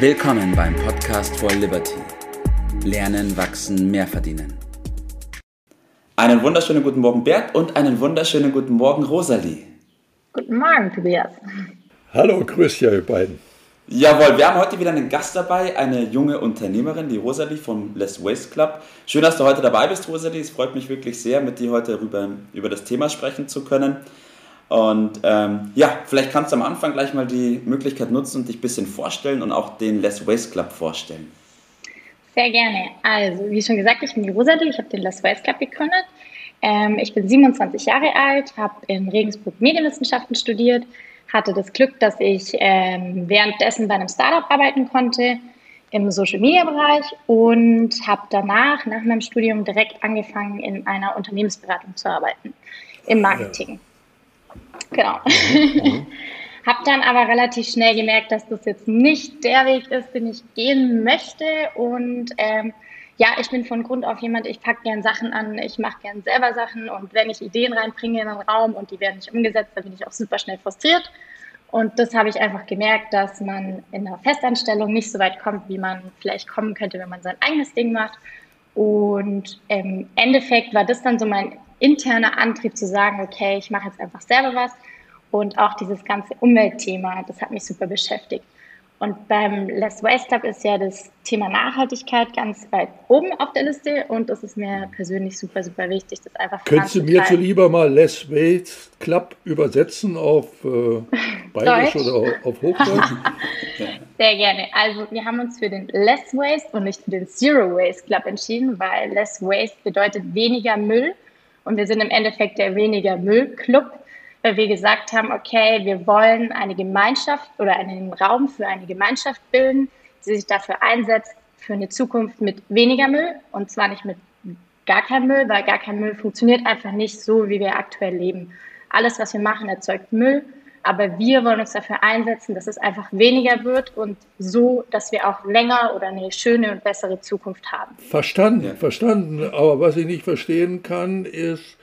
Willkommen beim Podcast for Liberty. Lernen, wachsen, mehr verdienen. Einen wunderschönen guten Morgen, Bert, und einen wunderschönen guten Morgen, Rosalie. Guten Morgen, Tobias. Hallo, grüß dich, ihr beiden. Jawohl, wir haben heute wieder einen Gast dabei, eine junge Unternehmerin, die Rosalie vom Less Waste Club. Schön, dass du heute dabei bist, Rosalie. Es freut mich wirklich sehr, mit dir heute über, über das Thema sprechen zu können. Und ähm, ja, vielleicht kannst du am Anfang gleich mal die Möglichkeit nutzen und dich ein bisschen vorstellen und auch den Less Waste Club vorstellen. Sehr gerne. Also, wie schon gesagt, ich bin die Rosalie, ich habe den Less Waste Club gegründet. Ähm, ich bin 27 Jahre alt, habe in Regensburg Medienwissenschaften studiert, hatte das Glück, dass ich ähm, währenddessen bei einem Startup arbeiten konnte im Social Media Bereich und habe danach, nach meinem Studium, direkt angefangen, in einer Unternehmensberatung zu arbeiten, im Marketing. Ja. Genau. Mhm. mhm. habe dann aber relativ schnell gemerkt, dass das jetzt nicht der Weg ist, den ich gehen möchte und ähm, ja, ich bin von Grund auf jemand, ich packe gern Sachen an, ich mache gern selber Sachen und wenn ich Ideen reinbringe in einen Raum und die werden nicht umgesetzt, dann bin ich auch super schnell frustriert. Und das habe ich einfach gemerkt, dass man in einer Festanstellung nicht so weit kommt, wie man vielleicht kommen könnte, wenn man sein eigenes Ding macht. Und im Endeffekt war das dann so mein interner Antrieb zu sagen, okay, ich mache jetzt einfach selber was. Und auch dieses ganze Umweltthema, das hat mich super beschäftigt. Und beim Less Waste Club ist ja das Thema Nachhaltigkeit ganz weit oben auf der Liste und das ist mir persönlich super, super wichtig, das einfach Könntest du mir zuliebe mal Less Waste Club übersetzen auf äh, Bayerisch oder auf Hochdeutsch? Sehr gerne. Also wir haben uns für den Less Waste und nicht für den Zero Waste Club entschieden, weil Less Waste bedeutet weniger Müll und wir sind im Endeffekt der weniger Müll Club weil wir gesagt haben, okay, wir wollen eine Gemeinschaft oder einen Raum für eine Gemeinschaft bilden, die sich dafür einsetzt, für eine Zukunft mit weniger Müll und zwar nicht mit gar kein Müll, weil gar kein Müll funktioniert einfach nicht so, wie wir aktuell leben. Alles, was wir machen, erzeugt Müll, aber wir wollen uns dafür einsetzen, dass es einfach weniger wird und so, dass wir auch länger oder eine schöne und bessere Zukunft haben. Verstanden, verstanden. Aber was ich nicht verstehen kann, ist,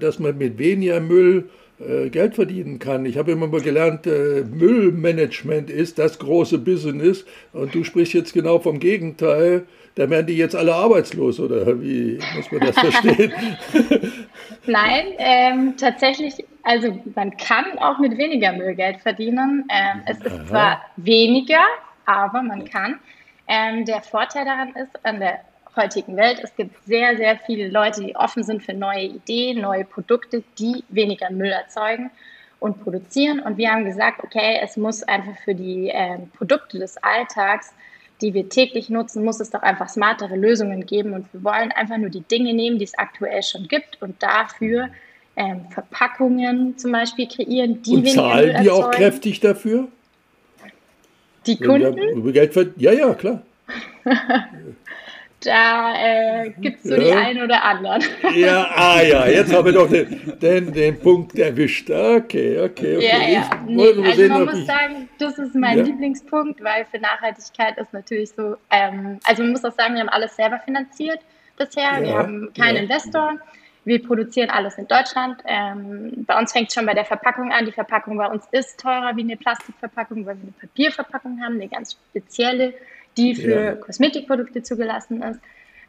dass man mit weniger Müll äh, Geld verdienen kann. Ich habe immer mal gelernt, äh, Müllmanagement ist das große Business und du sprichst jetzt genau vom Gegenteil. Da werden die jetzt alle arbeitslos oder wie muss man das verstehen? Nein, ähm, tatsächlich, also man kann auch mit weniger Müll Geld verdienen. Ähm, es ist Aha. zwar weniger, aber man kann. Ähm, der Vorteil daran ist, an der heutigen Welt. Es gibt sehr, sehr viele Leute, die offen sind für neue Ideen, neue Produkte, die weniger Müll erzeugen und produzieren. Und wir haben gesagt, okay, es muss einfach für die äh, Produkte des Alltags, die wir täglich nutzen, muss es doch einfach smartere Lösungen geben. Und wir wollen einfach nur die Dinge nehmen, die es aktuell schon gibt und dafür ähm, Verpackungen zum Beispiel kreieren, die und weniger zahlen Müll erzeugen. die auch kräftig dafür? Die Kunden? Geld ja, ja, klar. Da äh, gibt es so ja. die einen oder anderen. Ja, ah ja, jetzt haben wir doch den, den, den Punkt erwischt. Okay, okay, okay. Ja, ja. Nee, also sehen, man muss ich... sagen, das ist mein ja. Lieblingspunkt, weil für Nachhaltigkeit ist natürlich so, ähm, also man muss auch sagen, wir haben alles selber finanziert bisher. Ja, wir haben keinen Investor. Wir produzieren alles in Deutschland. Ähm, bei uns fängt es schon bei der Verpackung an. Die Verpackung bei uns ist teurer wie eine Plastikverpackung, weil wir eine Papierverpackung haben, eine ganz spezielle die für ja. Kosmetikprodukte zugelassen ist.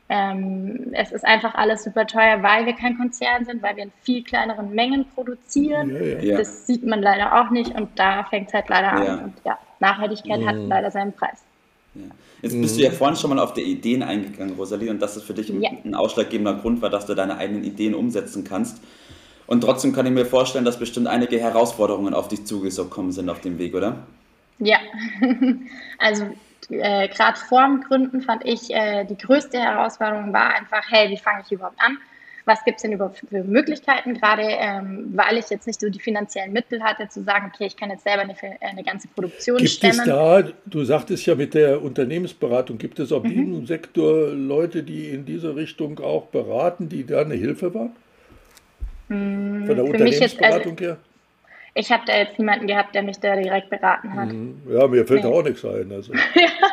Ähm, es ist einfach alles super teuer, weil wir kein Konzern sind, weil wir in viel kleineren Mengen produzieren. Ja, ja. Das sieht man leider auch nicht und da fängt es halt leider an. Und ja, Nachhaltigkeit mhm. hat leider seinen Preis. Jetzt bist du ja vorhin schon mal auf die Ideen eingegangen, Rosalie, und dass es für dich ein ausschlaggebender Grund war, dass du deine eigenen Ideen umsetzen kannst. Und trotzdem kann ich mir vorstellen, dass bestimmt einige Herausforderungen auf dich zugekommen sind auf dem Weg, oder? Ja, also äh, gerade vorm Gründen fand ich, äh, die größte Herausforderung war einfach, hey, wie fange ich überhaupt an? Was gibt es denn überhaupt für Möglichkeiten, gerade ähm, weil ich jetzt nicht so die finanziellen Mittel hatte, zu sagen, okay, ich kann jetzt selber eine, eine ganze Produktion gibt stemmen. Gibt es da, du sagtest ja mit der Unternehmensberatung, gibt es auch mhm. diesem Sektor Leute, die in diese Richtung auch beraten, die da eine Hilfe waren? Mhm, Von der Unternehmensberatung jetzt, also, her? Ich habe da jetzt niemanden gehabt, der mich da direkt beraten hat. Mhm. Ja, mir fällt nee. da auch nichts ein. Also.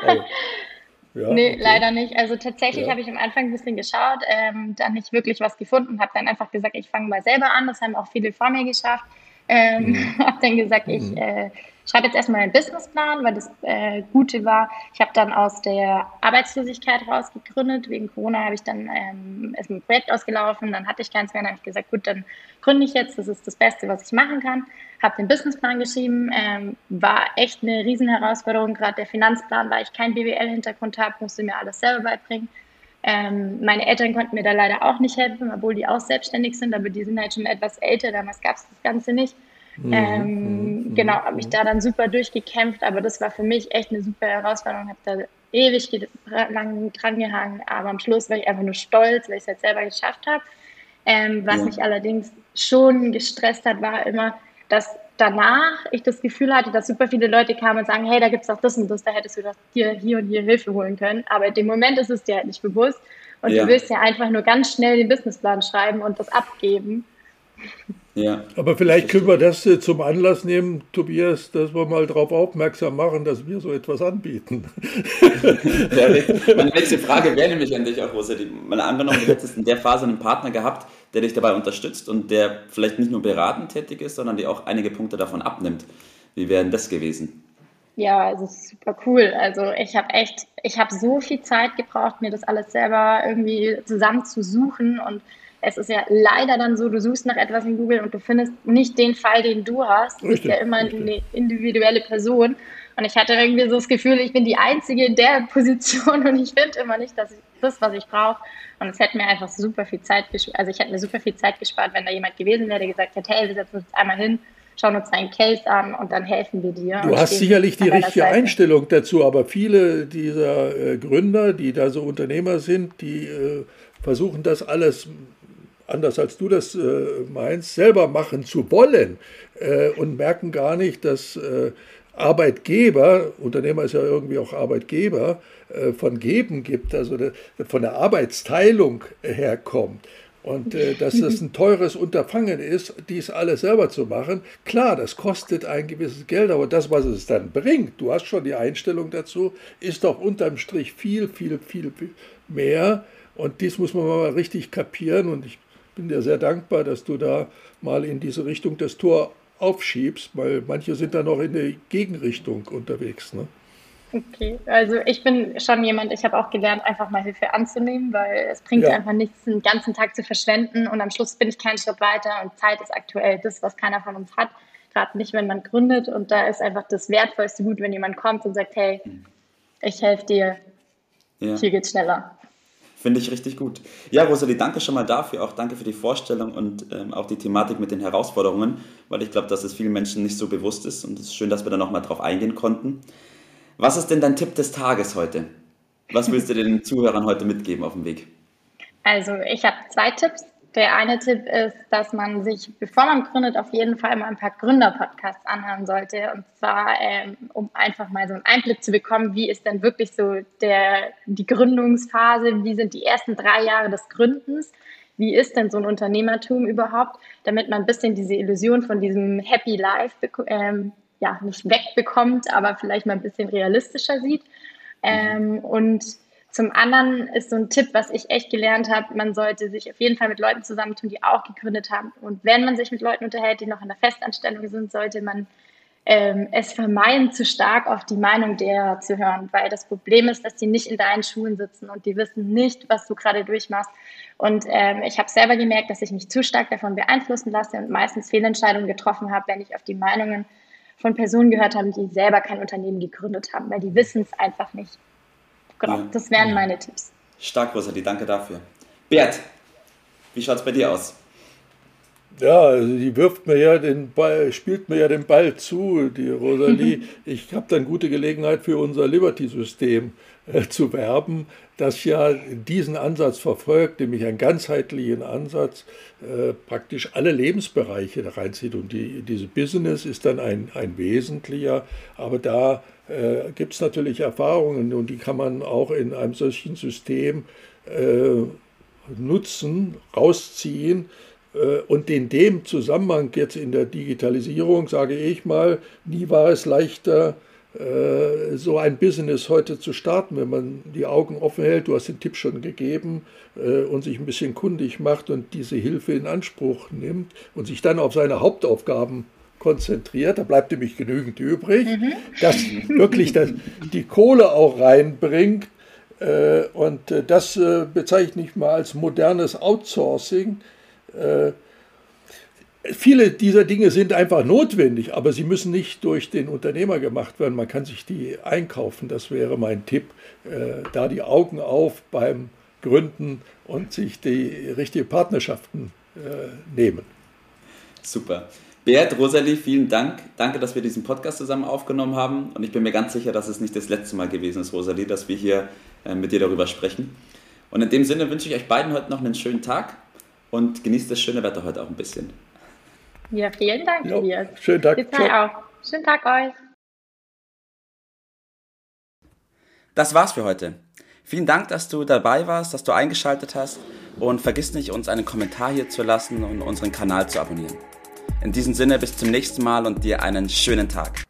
Aber, ja, nee, okay. leider nicht. Also tatsächlich ja. habe ich am Anfang ein bisschen geschaut, ähm, dann nicht wirklich was gefunden, habe dann einfach gesagt, ich fange mal selber an. Das haben auch viele vor mir geschafft. Ähm, mhm. habe dann gesagt, ich mhm. äh, schreibe jetzt erstmal einen Businessplan, weil das äh, Gute war, ich habe dann aus der Arbeitslosigkeit raus gegründet. Wegen Corona habe ich dann ähm, ist ein Projekt ausgelaufen, dann hatte ich keins mehr, dann habe ich gesagt, gut, dann gründe ich jetzt, das ist das Beste, was ich machen kann. Habe den Businessplan geschrieben, ähm, war echt eine Riesenherausforderung, gerade der Finanzplan, weil ich keinen BWL-Hintergrund habe, musste mir alles selber beibringen. Ähm, meine Eltern konnten mir da leider auch nicht helfen, obwohl die auch selbstständig sind, aber die sind halt schon etwas älter, damals gab es das Ganze nicht. Mhm. Ähm, mhm. Genau, habe mich da dann super durchgekämpft, aber das war für mich echt eine super Herausforderung. Habe da ewig lang dran gehangen, aber am Schluss war ich einfach nur stolz, weil ich es halt selber geschafft habe. Ähm, was ja. mich allerdings schon gestresst hat, war immer, dass danach ich das Gefühl hatte, dass super viele Leute kamen und sagen, hey, da gibt es auch das und das, da hättest du dir hier und hier Hilfe holen können. Aber in dem Moment ist es dir halt nicht bewusst. Und ja. du willst ja einfach nur ganz schnell den Businessplan schreiben und das abgeben. Ja. Aber vielleicht können wir das zum Anlass nehmen, Tobias, dass wir mal darauf aufmerksam machen, dass wir so etwas anbieten. ja, meine nächste Frage wäre nämlich an dich auch, Rosalie. Mal angenommen, du hättest in der Phase einen Partner gehabt, der dich dabei unterstützt und der vielleicht nicht nur beratend tätig ist, sondern dir auch einige Punkte davon abnimmt. Wie wäre denn das gewesen? Ja, also super cool. Also ich habe echt, ich habe so viel Zeit gebraucht, mir das alles selber irgendwie zusammen zu suchen und es ist ja leider dann so, du suchst nach etwas in Google und du findest nicht den Fall, den du hast. Du bist ja immer richtig. eine individuelle Person. Und ich hatte irgendwie so das Gefühl, ich bin die Einzige in der Position und ich finde immer nicht, dass ich das, was ich brauche. Und es hätte mir einfach super viel Zeit gespart. Also ich hätte mir super viel Zeit gespart, wenn da jemand gewesen wäre, der gesagt hätte, hey, wir setzen uns einmal hin, schauen uns deinen Case an und dann helfen wir dir. Du hast sicherlich die richtige Einstellung dazu, aber viele dieser äh, Gründer, die da so Unternehmer sind, die äh, versuchen das alles anders als du das äh, meinst, selber machen zu wollen äh, und merken gar nicht, dass äh, Arbeitgeber, Unternehmer ist ja irgendwie auch Arbeitgeber, von Geben gibt, also von der Arbeitsteilung herkommt. Und äh, dass das ein teures Unterfangen ist, dies alles selber zu machen. Klar, das kostet ein gewisses Geld, aber das, was es dann bringt, du hast schon die Einstellung dazu, ist doch unterm Strich viel, viel, viel mehr. Und dies muss man mal richtig kapieren. Und ich bin dir sehr dankbar, dass du da mal in diese Richtung das Tor aufschiebst, weil manche sind da noch in der Gegenrichtung unterwegs. Ne? Okay, also ich bin schon jemand, ich habe auch gelernt, einfach mal Hilfe anzunehmen, weil es bringt ja. einfach nichts, den ganzen Tag zu verschwenden und am Schluss bin ich keinen Schritt weiter und Zeit ist aktuell das, was keiner von uns hat, gerade nicht, wenn man gründet und da ist einfach das wertvollste Gut, wenn jemand kommt und sagt, hey, ich helfe dir, ja. hier geht's schneller. Finde ich richtig gut. Ja, Rosalie, danke schon mal dafür. Auch danke für die Vorstellung und ähm, auch die Thematik mit den Herausforderungen, weil ich glaube, dass es vielen Menschen nicht so bewusst ist und es ist schön, dass wir da nochmal drauf eingehen konnten. Was ist denn dein Tipp des Tages heute? Was willst du den Zuhörern heute mitgeben auf dem Weg? Also, ich habe zwei Tipps. Der eine Tipp ist, dass man sich, bevor man gründet, auf jeden Fall mal ein paar Gründer-Podcasts anhören sollte. Und zwar, ähm, um einfach mal so einen Einblick zu bekommen, wie ist denn wirklich so der, die Gründungsphase, wie sind die ersten drei Jahre des Gründens, wie ist denn so ein Unternehmertum überhaupt, damit man ein bisschen diese Illusion von diesem Happy Life ähm, ja, nicht wegbekommt, aber vielleicht mal ein bisschen realistischer sieht. Ähm, und zum anderen ist so ein Tipp, was ich echt gelernt habe, man sollte sich auf jeden Fall mit Leuten zusammentun, die auch gegründet haben. Und wenn man sich mit Leuten unterhält, die noch in der Festanstellung sind, sollte man ähm, es vermeiden, zu stark auf die Meinung derer zu hören, weil das Problem ist, dass die nicht in deinen Schuhen sitzen und die wissen nicht, was du gerade durchmachst. Und ähm, ich habe selber gemerkt, dass ich mich zu stark davon beeinflussen lasse und meistens Fehlentscheidungen getroffen habe, wenn ich auf die Meinungen von Personen gehört habe, die selber kein Unternehmen gegründet haben, weil die wissen es einfach nicht. Genau, ja. das wären meine Tipps. Stark, Rosalie, danke dafür. Bert, wie schaut es bei dir aus? Ja, also die wirft mir ja den Ball, spielt mir ja den Ball zu, die Rosalie. ich habe dann gute Gelegenheit für unser Liberty-System äh, zu werben, das ja diesen Ansatz verfolgt, nämlich einen ganzheitlichen Ansatz, äh, praktisch alle Lebensbereiche da reinzieht. Und die, diese Business ist dann ein, ein wesentlicher, aber da äh, gibt es natürlich Erfahrungen und die kann man auch in einem solchen System äh, nutzen, rausziehen. Äh, und in dem Zusammenhang jetzt in der Digitalisierung, sage ich mal, nie war es leichter, äh, so ein Business heute zu starten, wenn man die Augen offen hält, du hast den Tipp schon gegeben, äh, und sich ein bisschen kundig macht und diese Hilfe in Anspruch nimmt und sich dann auf seine Hauptaufgaben konzentriert, da bleibt nämlich genügend übrig, mhm. dass wirklich das, die Kohle auch reinbringt. Und das bezeichne ich mal als modernes Outsourcing. Viele dieser Dinge sind einfach notwendig, aber sie müssen nicht durch den Unternehmer gemacht werden. Man kann sich die einkaufen. Das wäre mein Tipp. Da die Augen auf beim Gründen und sich die richtigen Partnerschaften nehmen. Super. Bert, Rosalie, vielen Dank. Danke, dass wir diesen Podcast zusammen aufgenommen haben. Und ich bin mir ganz sicher, dass es nicht das letzte Mal gewesen ist, Rosalie, dass wir hier äh, mit dir darüber sprechen. Und in dem Sinne wünsche ich euch beiden heute noch einen schönen Tag und genießt das schöne Wetter heute auch ein bisschen. Ja, vielen Dank, jo, Tobias. Schönen Tag. auch. Schönen Tag euch. Das war's für heute. Vielen Dank, dass du dabei warst, dass du eingeschaltet hast und vergiss nicht, uns einen Kommentar hier zu lassen und unseren Kanal zu abonnieren. In diesem Sinne bis zum nächsten Mal und dir einen schönen Tag.